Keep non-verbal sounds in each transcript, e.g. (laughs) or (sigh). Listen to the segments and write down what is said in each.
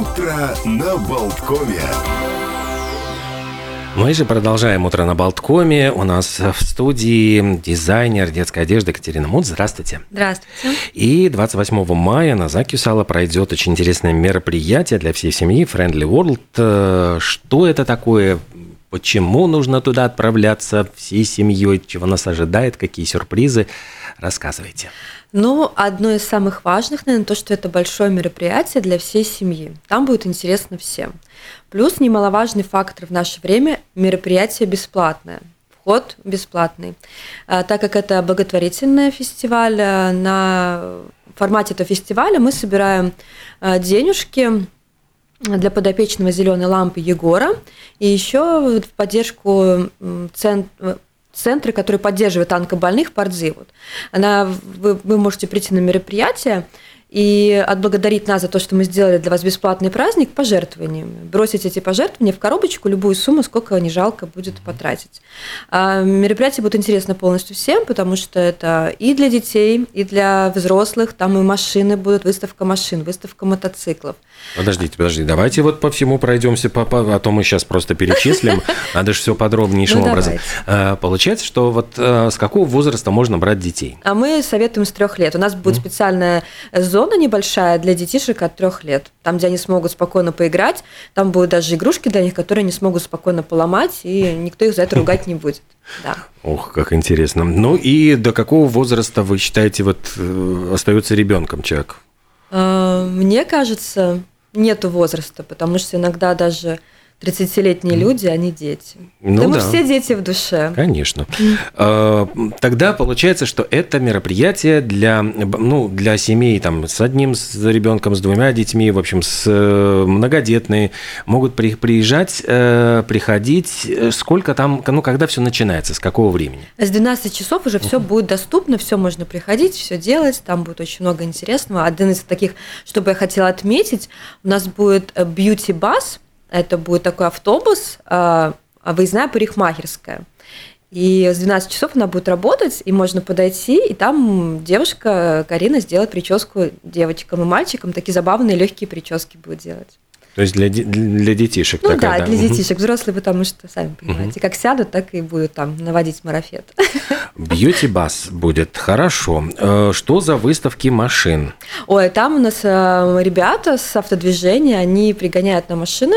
Утро на Болткове. Мы же продолжаем «Утро на Болткоме». У нас в студии дизайнер детской одежды Екатерина Мут. Здравствуйте. Здравствуйте. И 28 мая на Закюсала пройдет очень интересное мероприятие для всей семьи Friendly World. Э, Что это такое? Почему нужно туда отправляться всей семьей? Чего нас ожидает? Какие сюрпризы? Рассказывайте. Ну, одно из самых важных, наверное, то, что это большое мероприятие для всей семьи. Там будет интересно всем. Плюс немаловажный фактор в наше время – мероприятие бесплатное. Вход бесплатный. А, Так как это благотворительный фестиваль, а, на формате этого фестиваля мы собираем а, денежки для подопечного зеленой лампы Егора и еще в поддержку центра, который поддерживает онкобольных Пардзи. Вот. Она, вы, вы можете прийти на мероприятие и отблагодарить нас за то, что мы сделали для вас бесплатный праздник пожертвованиями. Бросить эти пожертвования в коробочку, любую сумму, сколько не жалко будет потратить. А мероприятие будет интересно полностью всем, потому что это и для детей, и для взрослых. Там и машины будут, выставка машин, выставка мотоциклов. Подождите, подождите. Давайте вот по всему пройдемся, по, по- а то мы сейчас просто перечислим. (laughs) Надо же все подробнейшим Ну, образом. Э, Получается, что вот э, с какого возраста можно брать детей? А мы советуем с трех лет. У нас будет специальная зона небольшая для детишек от трех лет. Там, где они смогут спокойно поиграть. Там будут даже игрушки для них, которые они смогут спокойно поломать, и никто их за это ругать не будет. Да. Ох, как интересно. Ну и до какого возраста вы считаете, вот э, остается ребенком человек? А, Мне кажется, нету возраста, потому что иногда даже 30-летние люди, они дети. Ну да мы да. все дети в душе. Конечно. Э, Тогда получается, что это мероприятие для, ну, для семей там, с одним с ребенком, с двумя детьми, в общем, с э, многодетные, могут при- приезжать, э, приходить. Сколько там, ну, когда все начинается, с какого времени? С 12 часов уже все будет доступно, все можно приходить, все делать, там будет очень много интересного. Один из таких, что бы я хотела отметить, у нас будет э, бьюти-бас, это будет такой автобус, э, выездная парикмахерская. И с 12 часов она будет работать, и можно подойти, и там девушка Карина сделает прическу девочкам и мальчикам, такие забавные легкие прически будет делать. То есть для, для детишек Ну такая, да, для Мгм. детишек, взрослые, потому что, сами понимаете, как сядут, так и будут там наводить марафет. Бьюти-бас будет, хорошо. Э, Что за выставки машин? Ой, там у нас э, ребята с автодвижения, они пригоняют на машины.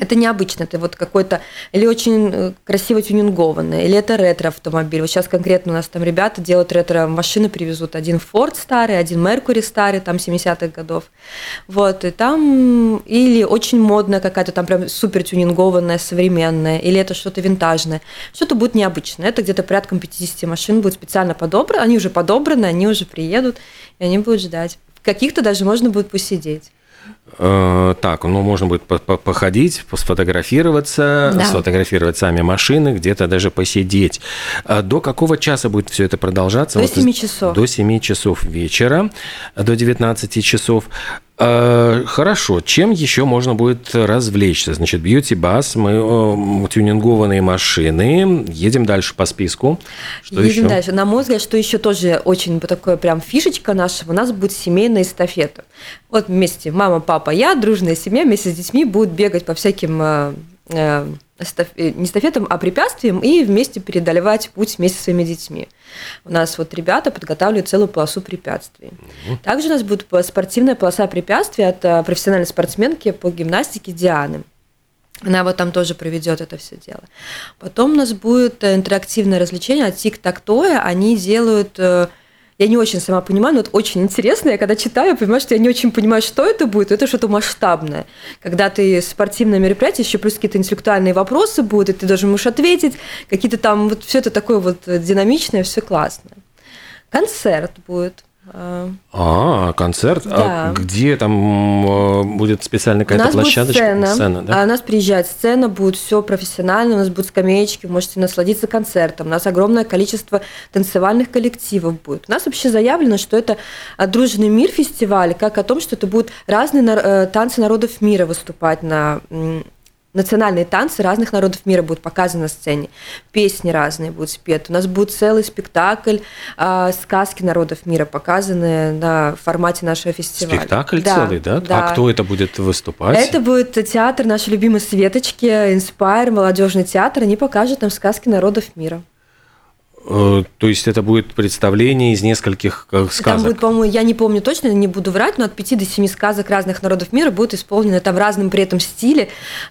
Это необычно, это вот какой-то или очень э, красиво тюнингованный, или это ретро-автомобиль. Вот сейчас конкретно у нас там ребята делают ретро-машины, привезут один Ford старый, один Mercury старый, там 70-х годов. Вот, и там или очень модная какая-то, там прям супер тюнингованная, современная, или это что-то винтажное. Что-то будет необычное. Это где-то порядком 50 машин будет специально подобрано, они уже подобраны, они уже приедут, и они будут ждать. В каких-то даже можно будет посидеть. Э, Так, ну можно будет по- по- походить, сфотографироваться, Да. сфотографировать сами машины, где-то даже посидеть. А До какого часа будет все это продолжаться? До Вот 7 часов. До 7 часов вечера, до 19 часов. Э, Хорошо, чем еще можно будет развлечься? Значит, бьюти-бас, мы э, тюнингованные машины, едем дальше по списку. Что Едем еще? дальше. На мой взгляд, что еще тоже очень такое прям фишечка наша, у нас будет семейная эстафета. Вот вместе мама, папа, я, дружная семья вместе с детьми будут бегать по всяким э, э, не эстафетам, а препятствиям и вместе преодолевать путь вместе со своими детьми. У нас вот ребята подготавливают целую полосу препятствий. Также у нас будет спортивная полоса препятствий от э, профессиональной спортсменки по гимнастике Дианы. Она вот там тоже проведет это все дело. Потом у нас будет э, интерактивное развлечение от Тик-Так Тоя. Они делают я не очень сама понимаю, но это очень интересно. Я когда читаю, понимаю, что я не очень понимаю, что это будет. Это что-то масштабное. Когда ты спортивное мероприятие, еще плюс какие-то интеллектуальные вопросы будут, и ты даже можешь ответить. Какие-то там, вот все это такое вот динамичное, все классное. Концерт будет. А, концерт? А Да. где там э, будет специальная У какая-то нас будет площадочка? сцена, да? а у нас приезжает сцена, будет все профессионально, у нас будут скамеечки, вы можете насладиться концертом, у нас огромное количество танцевальных коллективов будет. У нас вообще заявлено, что это а, дружный мир фестиваль, как о том, что это будут разные э, танцы народов мира выступать на национальные танцы разных народов мира будут показаны на сцене, песни разные будут спеты. У нас будет целый спектакль э, сказки народов мира показаны на формате нашего фестиваля. Спектакль да, целый, да? да? А кто это будет выступать? Это будет театр нашей любимой Светочки, Inspire, молодежный театр. Они покажут нам сказки народов мира. Э, то есть это будет представление из нескольких э, сказок? Там будет, по-моему, я не помню точно, не буду врать, но от 5 до 7 сказок разных народов мира будут исполнены там в разном при этом стиле,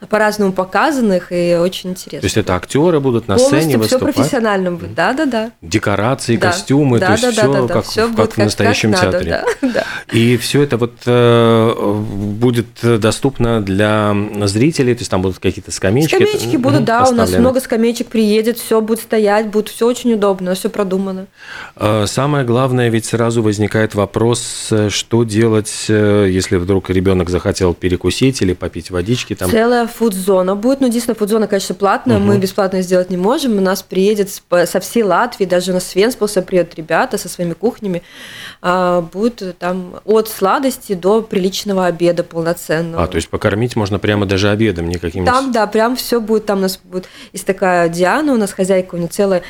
по-разному показанных, и очень интересно. То есть это актеры будут на Полностью сцене выступать? все профессионально будет, да-да-да. Декорации, да. костюмы, да, то есть да, все, да, да, как, все как в настоящем как театре. Да, (laughs) да. И все это вот э, будет доступно для зрителей, то есть там будут какие-то скамеечки? Скамеечки будут, да, у нас много скамеечек приедет, все будет стоять, будет все очень удобно удобно, все продумано. А, самое главное, ведь сразу возникает вопрос, э, что делать, э, если вдруг ребенок захотел перекусить или попить водички. Там... Целая фудзона будет, но ну, единственное, фудзона, конечно, платная, угу. мы бесплатно сделать не можем. У нас приедет со всей Латвии, даже на Свенспилса приедут ребята со своими кухнями. А, будет там от сладости до приличного обеда полноценного. А, то есть покормить можно прямо даже обедом никаким? Там, да, прям все будет. Там у нас будет есть такая Диана, у нас хозяйка, у нее целая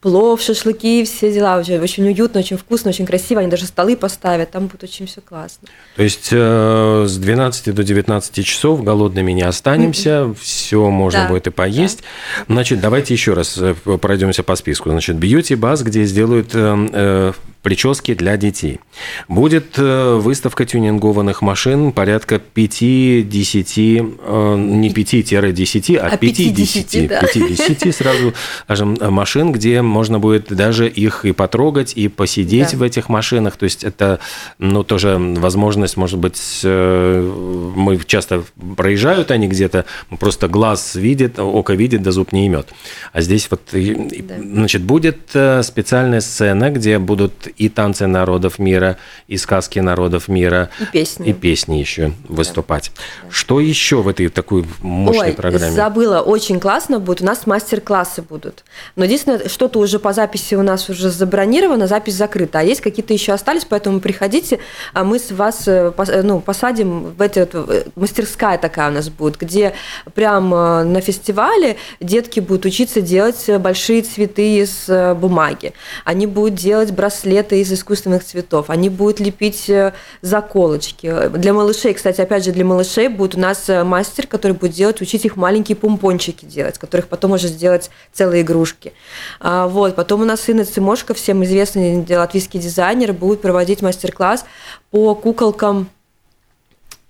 плов, шашлыки, все дела. Уже очень уютно, очень вкусно, очень красиво. Они даже столы поставят, там будет очень все классно. То есть э, с 12 до 19 часов голодными не останемся, все можно да, будет и поесть. Да. Значит, давайте еще раз э, пройдемся по списку. Значит, бьюти бас, где сделают э, э прически для детей. Будет э, выставка тюнингованных машин порядка 5-10, э, не 5-10, а, а 50, да. 50 (laughs) сразу, скажем, машин, где можно будет даже их и потрогать, и посидеть да. в этих машинах. То есть это, ну, тоже возможность, может быть, э, мы часто проезжают они где-то, просто глаз видит, око видит, да зуб не имет. А здесь вот, да. значит, будет специальная сцена, где будут и танцы народов мира, и сказки народов мира. И песни. И песни еще выступать. Да. Что еще в этой такой мощной Ой, программе? забыла, очень классно будет. У нас мастер-классы будут. Но единственное, что-то уже по записи у нас уже забронировано, запись закрыта. А есть какие-то еще остались, поэтому приходите, а мы с вас э, ну, посадим в эти э, мастерская такая у нас будет, где прям э, на фестивале детки будут учиться делать большие цветы из бумаги. Они будут делать браслеты это из искусственных цветов. Они будут лепить э, заколочки. Для малышей, кстати, опять же, для малышей будет у нас э, мастер, который будет делать, учить их маленькие помпончики делать, которых потом можно сделать целые игрушки. А, вот. Потом у нас Инна Цимошко, всем известный латвийский дизайнер, будет проводить мастер-класс по куколкам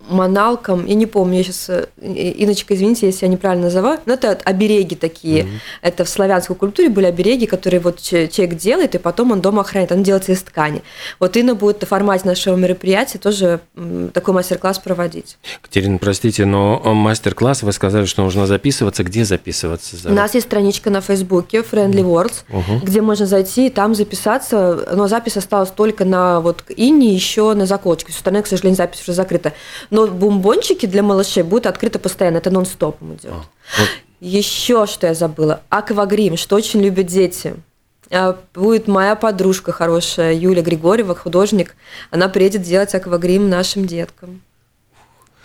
маналкам, я не помню, я сейчас, э, Иночка, извините, если я неправильно называю, но это обереги такие. Mm-hmm. Это в славянской культуре были обереги, которые вот человек делает, и потом он дома охраняет, он делается из ткани. Вот Инна будет в формате нашего мероприятия тоже такой мастер-класс проводить. Катерина, простите, но мастер-класс, вы сказали, что нужно записываться. Где записываться? У нас есть страничка на Фейсбуке Friendly Words, mm-hmm. где можно зайти и там записаться, но запись осталась только на вот Инне, еще на заколочке. С остальное, к сожалению, запись уже закрыта. Но бомбончики для малышей будут открыты постоянно, это нон-стопом идет. А, вот. Еще что я забыла, аквагрим, что очень любят дети. А, будет моя подружка хорошая, Юля Григорьева, художник. Она приедет делать аквагрим нашим деткам.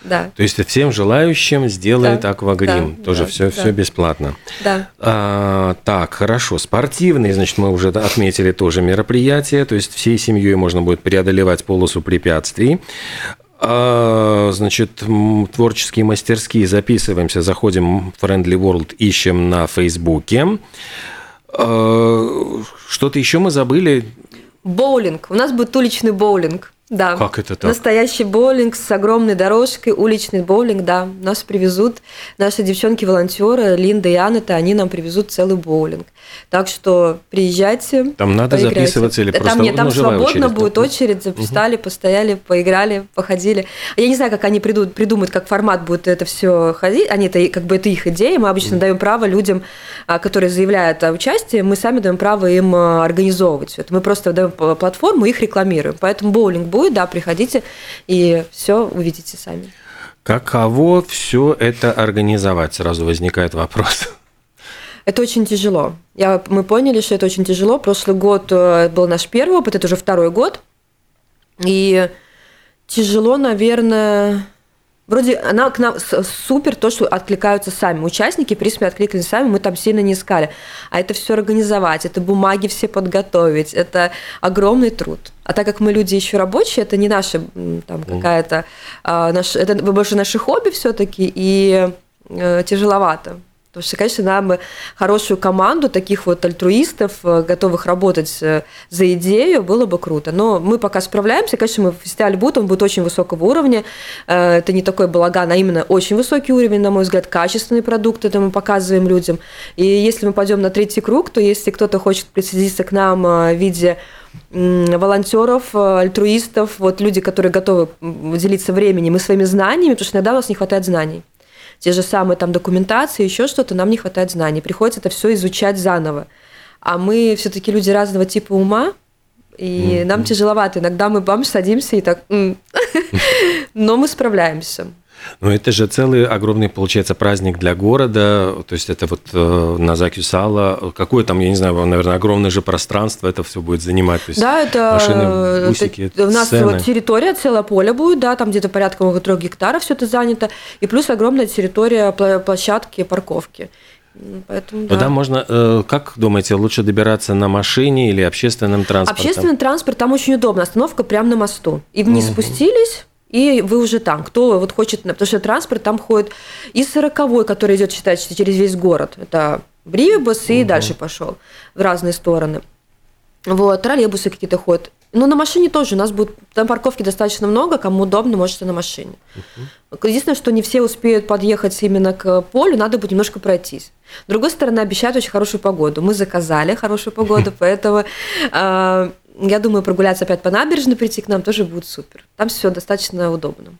Да. То есть всем желающим сделает да, аквагрим. Да, Тоже да, все, да. все бесплатно. Да. А, так, хорошо. Спортивные, значит, мы уже отметили тоже мероприятие. То есть всей семьей можно будет преодолевать полосу препятствий. А, значит, творческие мастерские записываемся, заходим в Friendly World, ищем на Фейсбуке. А, что-то еще мы забыли? Боулинг. У нас будет уличный боулинг. Да. Как это так? Настоящий боулинг с огромной дорожкой, уличный боулинг, да. Нас привезут наши девчонки-волонтеры, Линда и Анна, они нам привезут целый боулинг. Так что приезжайте. Там надо поиграйте. записываться или просто Там нет, там свободно очередь, будет очередь, записали, угу. постояли, поиграли, походили. Я не знаю, как они придут, придумают, как формат будет это все ходить. Они это как бы это их идея. Мы обычно угу. даем право людям, а, которые заявляют о участии, мы сами даем право им а, организовывать все это. Мы просто даем платформу, их рекламируем. Поэтому боулинг будет, да, приходите и все увидите сами. Каково все это организовать? Сразу возникает вопрос. Это очень тяжело. Я, мы поняли, что это очень тяжело. Прошлый год э, был наш первый опыт, это уже второй год. И тяжело, наверное, Вроде она к нам супер, то, что откликаются сами. Участники, в принципе, откликнулись сами, мы там сильно не искали. А это все организовать, это бумаги все подготовить, это огромный труд. А так как мы люди еще рабочие, это не наша там какая-то, а, наш, это больше наше хобби все-таки, и э, тяжеловато. Потому что, конечно, нам хорошую команду таких вот альтруистов, э, готовых работать э, за идею, было бы круто. Но мы пока справляемся. Конечно, мы фестиваль будет, он будет очень высокого уровня. Э, это не такой балаган, а именно очень высокий уровень, на мой взгляд, качественный продукт, это мы показываем людям. И если мы пойдем на третий круг, то если кто-то хочет присоединиться к нам в виде волонтеров, альтруистов, вот люди, которые готовы делиться временем и своими знаниями, потому что иногда у нас не хватает знаний те же самые там документации, еще что-то, нам не хватает знаний. Приходится это все изучать заново. А мы все-таки люди разного типа ума, и mm-hmm. нам тяжеловато. Иногда мы бам, садимся и так, (laughs) но мы справляемся. Ну, это же целый огромный, получается, праздник для города. То есть это вот э, на Закюсала. Какое там, я не знаю, наверное, огромное же пространство это все будет занимать. То есть да, это машины, бусики, это, у нас сцены. территория, целое поле будет, да, там где-то порядка трех гектаров все это занято. И плюс огромная территория площадки, парковки. Поэтому, да. Туда можно, э, как думаете, лучше добираться на машине или общественным транспортом? Общественный транспорт там очень удобно. Остановка прямо на мосту. И вниз угу. спустились, и вы уже там. Кто вот хочет, потому что транспорт там ходит и сороковой, который идет, считайте, через весь город. Это Бривибус и угу. дальше пошел в разные стороны. Вот, троллейбусы какие-то ходят. Но на машине тоже у нас будет, там парковки достаточно много, кому удобно, можете на машине. Угу. Единственное, что не все успеют подъехать именно к полю, надо будет немножко пройтись. С другой стороны, обещают очень хорошую погоду. Мы заказали хорошую погоду, (laughs) поэтому а, я думаю, прогуляться опять по набережной, прийти к нам тоже будет супер. Там все достаточно удобно.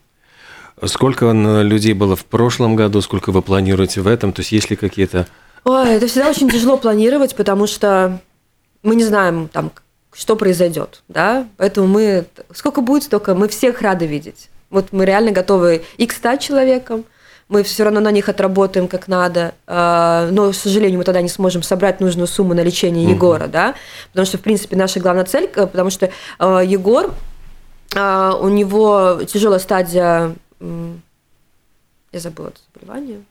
Сколько людей было в прошлом году, сколько вы планируете в этом? То есть есть ли какие-то... Ой, это всегда очень тяжело планировать, потому что мы не знаем, там, что произойдет, да, поэтому мы, сколько будет, столько мы всех рады видеть. Вот мы реально готовы и к 100 человекам, мы все равно на них отработаем как надо, а, но, к сожалению, мы тогда не сможем собрать нужную сумму на лечение угу. Егора, да, потому что, в принципе, наша главная цель, э, потому что а, Егор, а, у него тяжелая стадия, я забыла это заболевание,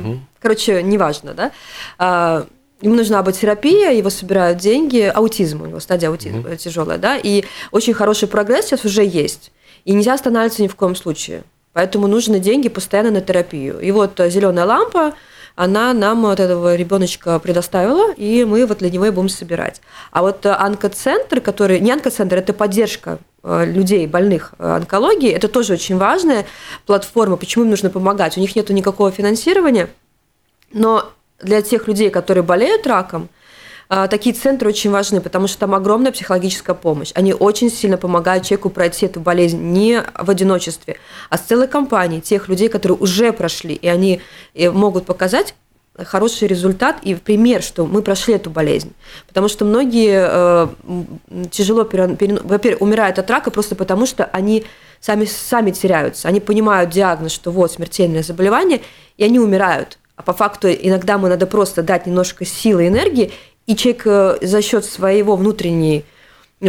угу. короче, неважно, да, ему нужна быть терапия, его собирают деньги, аутизм у него, стадия аутизма угу. тяжелая, да, и очень хороший прогресс сейчас уже есть, и нельзя останавливаться ни в коем случае. Поэтому нужны деньги постоянно на терапию. И вот э, зеленая лампа, она нам вот этого ребеночка предоставила, и мы вот для него и будем собирать. А вот э, онкоцентр, который... Не онкоцентр, это поддержка э, людей, больных онкологией, это тоже очень важная платформа, почему им нужно помогать. У них нет никакого финансирования, но для тех людей, которые болеют раком, такие центры очень важны, потому что там огромная психологическая помощь. Они очень сильно помогают человеку пройти эту болезнь не в одиночестве, а с целой компанией тех людей, которые уже прошли, и они э, могут показать хороший результат и пример, что мы прошли эту болезнь. Потому что многие э, тяжело, во-первых, умирают от рака просто потому, что они сами, сами теряются. Они понимают диагноз, что вот смертельное заболевание, и они умирают. А по факту иногда мы надо просто дать немножко силы и энергии, и человек э, за счет своего внутренней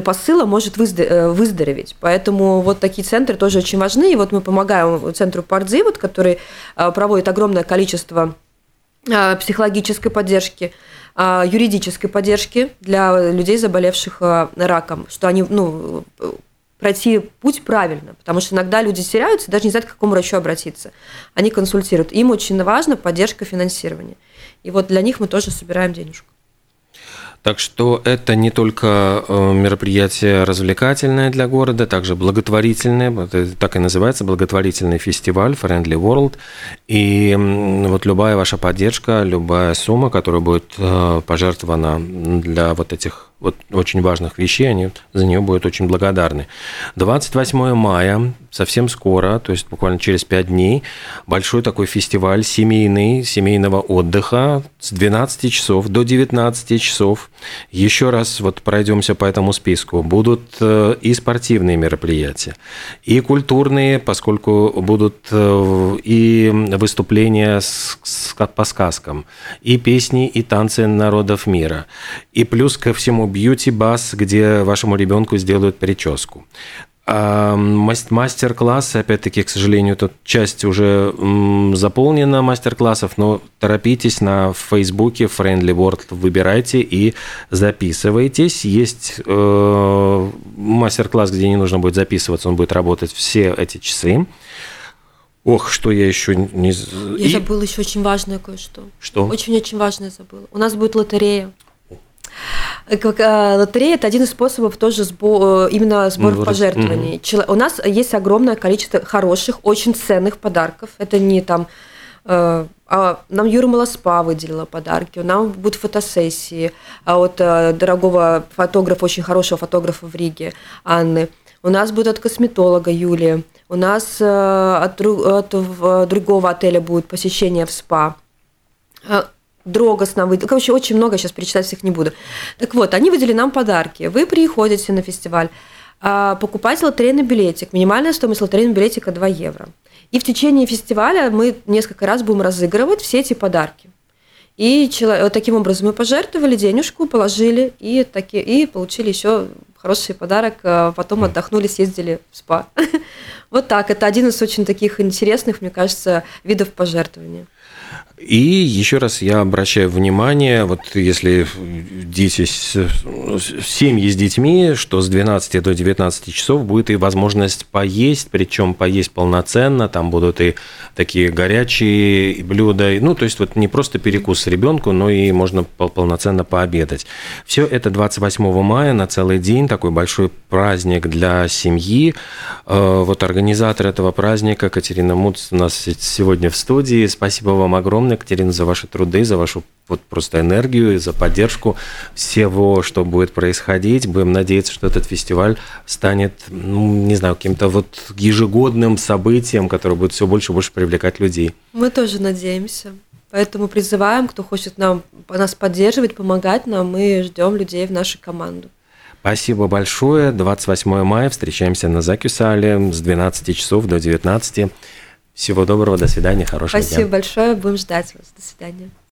посыла может э, выздороветь. Поэтому вот такие центры тоже очень важны. И вот мы помогаем центру Пардзи, вот, который э, проводит огромное количество психологической поддержки, юридической поддержки для людей, заболевших раком, что они ну, пройти путь правильно, потому что иногда люди теряются, даже не знают, к какому врачу обратиться. Они консультируют. Им очень важна поддержка финансирования. И вот для них мы тоже собираем денежку. Так что это не только э, мероприятие развлекательное для города, также благотворительное, так и называется, благотворительный фестиваль Friendly World. И вот любая ваша поддержка, любая сумма, которая будет э, пожертвована для вот этих вот очень важных вещей, они за нее будут очень благодарны. 28 мая, совсем скоро, то есть буквально через 5 дней, большой такой фестиваль семейный, семейного отдыха с 12 часов до 19 часов. Еще раз вот пройдемся по этому списку. Будут э, и спортивные мероприятия, и культурные, поскольку будут э, и выступления с, с, по сказкам, и песни, и танцы народов мира. И плюс ко всему бьюти-бас, где вашему ребенку сделают прическу. А мастер-классы, опять-таки, к сожалению, тут часть уже заполнена мастер-классов, но торопитесь на Фейсбуке Friendly World, выбирайте и записывайтесь. Есть э, мастер-класс, где не нужно будет записываться, он будет работать все эти часы. Ох, что я еще не... Я и... забыла еще очень важное кое-что. Что? Очень-очень важное забыла. У нас будет лотерея. Как, а, лотерея – это один из способов тоже сбор, э, именно сбора ну, пожертвований. Mm-hmm. У нас есть огромное количество хороших, очень ценных подарков. Это не там э, а нам Юра Малоспа выделила подарки, нам будут фотосессии а от э, дорогого фотографа, очень хорошего фотографа в Риге, Анны. У нас будет от косметолога Юлии. У нас от, от другого отеля будет посещение в СПА. Дрогос нам выделили. Короче, очень много, сейчас перечислять всех не буду. Так вот, они выделили нам подарки. Вы приходите на фестиваль, а, покупаете лотерейный билетик. Минимальная стоимость лотерейного билетика 2 евро. И в течение фестиваля мы несколько раз будем разыгрывать все эти подарки. И таким образом мы пожертвовали денежку, положили и, таки, и получили еще хороший подарок. А потом отдохнули, съездили в спа. (laughs) Вот так. Это один из очень таких интересных, мне кажется, видов пожертвования. И еще раз я обращаю внимание, вот если дети, семьи с детьми, что с 12 до 19 часов будет и возможность поесть, причем поесть полноценно, там будут и такие горячие блюда, ну, то есть вот не просто перекус ребенку, но и можно полноценно пообедать. Все это 28 мая на целый день, такой большой праздник для семьи. Э, вот организатор этого праздника Катерина Муц у нас сегодня в студии. Спасибо вам огромное огромное, Катерина, за ваши труды, за вашу вот просто энергию, за поддержку всего, что будет происходить. Будем надеяться, что этот фестиваль станет, ну, не знаю, каким-то вот ежегодным событием, которое будет все больше и больше привлекать людей. Мы тоже надеемся. Поэтому призываем, кто хочет нам, нас поддерживать, помогать нам, мы ждем людей в нашу команду. Спасибо большое. 28 мая встречаемся на Закюсале с 12 часов до 19. Всего доброго, до свидания, хорошего Спасибо дня. большое, будем ждать вас. До свидания.